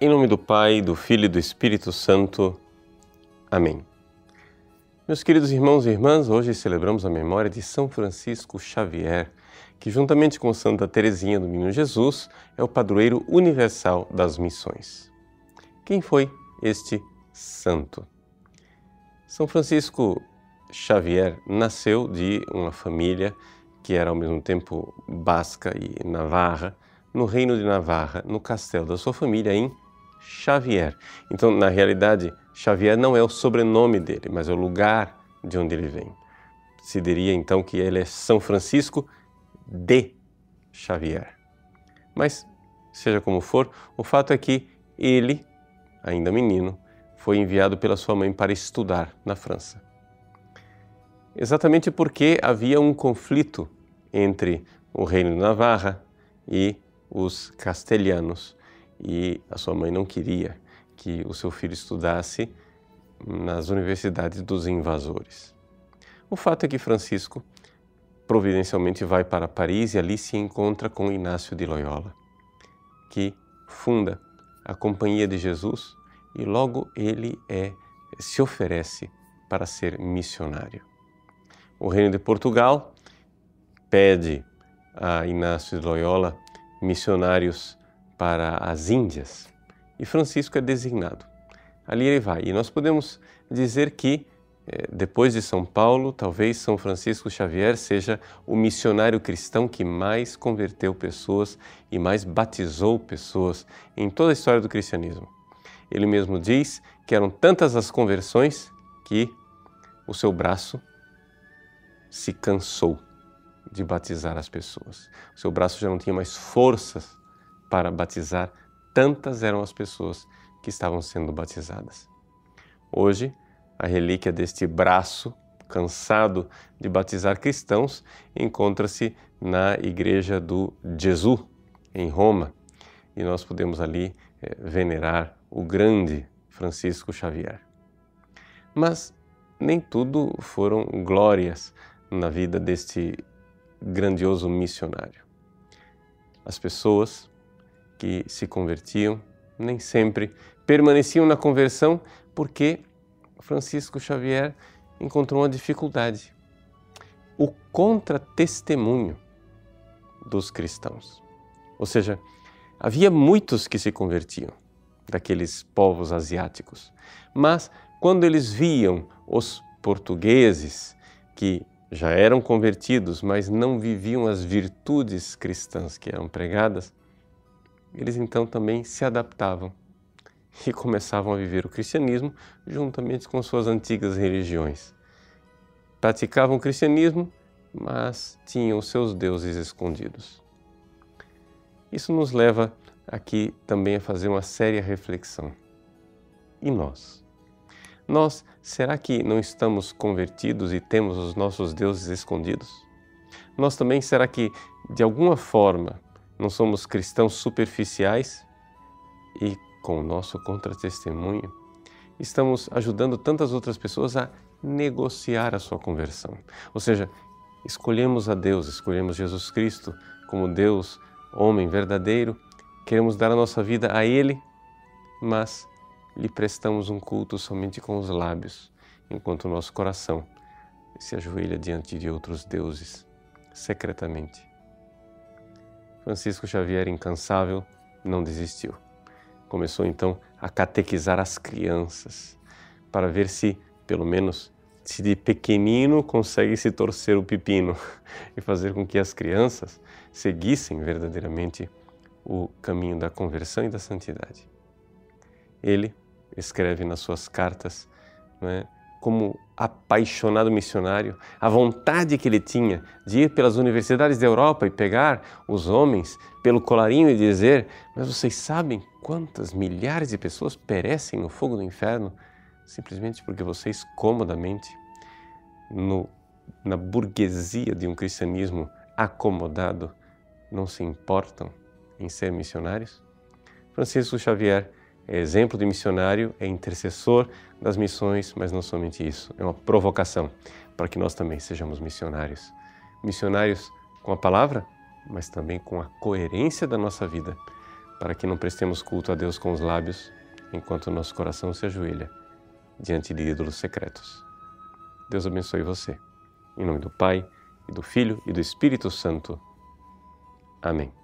Em nome do Pai, do Filho e do Espírito Santo. Amém. Meus queridos irmãos e irmãs, hoje celebramos a memória de São Francisco Xavier, que, juntamente com Santa Teresinha do Menino Jesus, é o padroeiro universal das missões. Quem foi este santo? São Francisco Xavier nasceu de uma família que era ao mesmo tempo basca e navarra, no reino de Navarra, no castelo da sua família em Xavier. Então, na realidade, Xavier não é o sobrenome dele, mas é o lugar de onde ele vem. Se diria então que ele é São Francisco de Xavier. Mas, seja como for, o fato é que ele, ainda menino, foi enviado pela sua mãe para estudar na França. Exatamente porque havia um conflito entre o reino de Navarra e os castelhanos e a sua mãe não queria que o seu filho estudasse nas universidades dos invasores. O fato é que Francisco providencialmente vai para Paris e ali se encontra com Inácio de Loyola, que funda a Companhia de Jesus e logo ele é se oferece para ser missionário. O reino de Portugal pede a Inácio de Loyola missionários para as Índias e Francisco é designado. Ali ele vai. E nós podemos dizer que, eh, depois de São Paulo, talvez São Francisco Xavier seja o missionário cristão que mais converteu pessoas e mais batizou pessoas em toda a história do cristianismo. Ele mesmo diz que eram tantas as conversões que o seu braço se cansou de batizar as pessoas. O seu braço já não tinha mais forças para batizar, tantas eram as pessoas que estavam sendo batizadas. Hoje, a relíquia deste braço cansado de batizar cristãos encontra-se na igreja do Jesus, em Roma, e nós podemos ali eh, venerar o grande Francisco Xavier. Mas nem tudo foram glórias na vida deste grandioso missionário. As pessoas que se convertiam nem sempre permaneciam na conversão porque Francisco Xavier encontrou uma dificuldade: o contra-testemunho dos cristãos. Ou seja, havia muitos que se convertiam daqueles povos asiáticos, mas quando eles viam os portugueses que já eram convertidos, mas não viviam as virtudes cristãs que eram pregadas, eles então também se adaptavam e começavam a viver o cristianismo juntamente com suas antigas religiões. Praticavam o cristianismo, mas tinham seus deuses escondidos. Isso nos leva aqui também a fazer uma séria reflexão. E nós? Nós, será que não estamos convertidos e temos os nossos deuses escondidos? Nós também, será que de alguma forma não somos cristãos superficiais e com o nosso contratestemunho estamos ajudando tantas outras pessoas a negociar a sua conversão? Ou seja, escolhemos a Deus, escolhemos Jesus Cristo como Deus, homem verdadeiro, queremos dar a nossa vida a Ele, mas lhe prestamos um culto somente com os lábios, enquanto o nosso coração se ajoelha diante de outros deuses, secretamente. Francisco Xavier, incansável, não desistiu. Começou então a catequizar as crianças, para ver se, pelo menos, se de pequenino consegue se torcer o pepino e fazer com que as crianças seguissem verdadeiramente o caminho da conversão e da santidade. Ele escreve nas suas cartas, é, como apaixonado missionário, a vontade que ele tinha de ir pelas universidades da Europa e pegar os homens pelo colarinho e dizer: Mas vocês sabem quantas milhares de pessoas perecem no fogo do inferno simplesmente porque vocês comodamente, no, na burguesia de um cristianismo acomodado, não se importam em ser missionários? Francisco Xavier é exemplo de missionário, é intercessor das missões, mas não somente isso, é uma provocação para que nós também sejamos missionários. Missionários com a palavra, mas também com a coerência da nossa vida, para que não prestemos culto a Deus com os lábios, enquanto nosso coração se ajoelha diante de ídolos secretos. Deus abençoe você. Em nome do Pai, e do Filho e do Espírito Santo. Amém.